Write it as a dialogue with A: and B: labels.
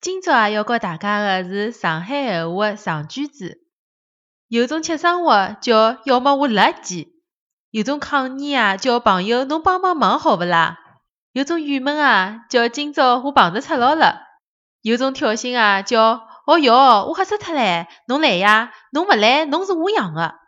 A: 今朝啊要教大家的是上海闲话的长句子。有种吃生活叫“要么我辣记”，有种抗议啊叫“朋友侬帮帮忙好勿啦”，有种郁闷啊叫“今朝我碰着赤佬了”，有种挑衅啊叫“哦哟我吓死脱唻侬来呀侬勿来侬是我养的”。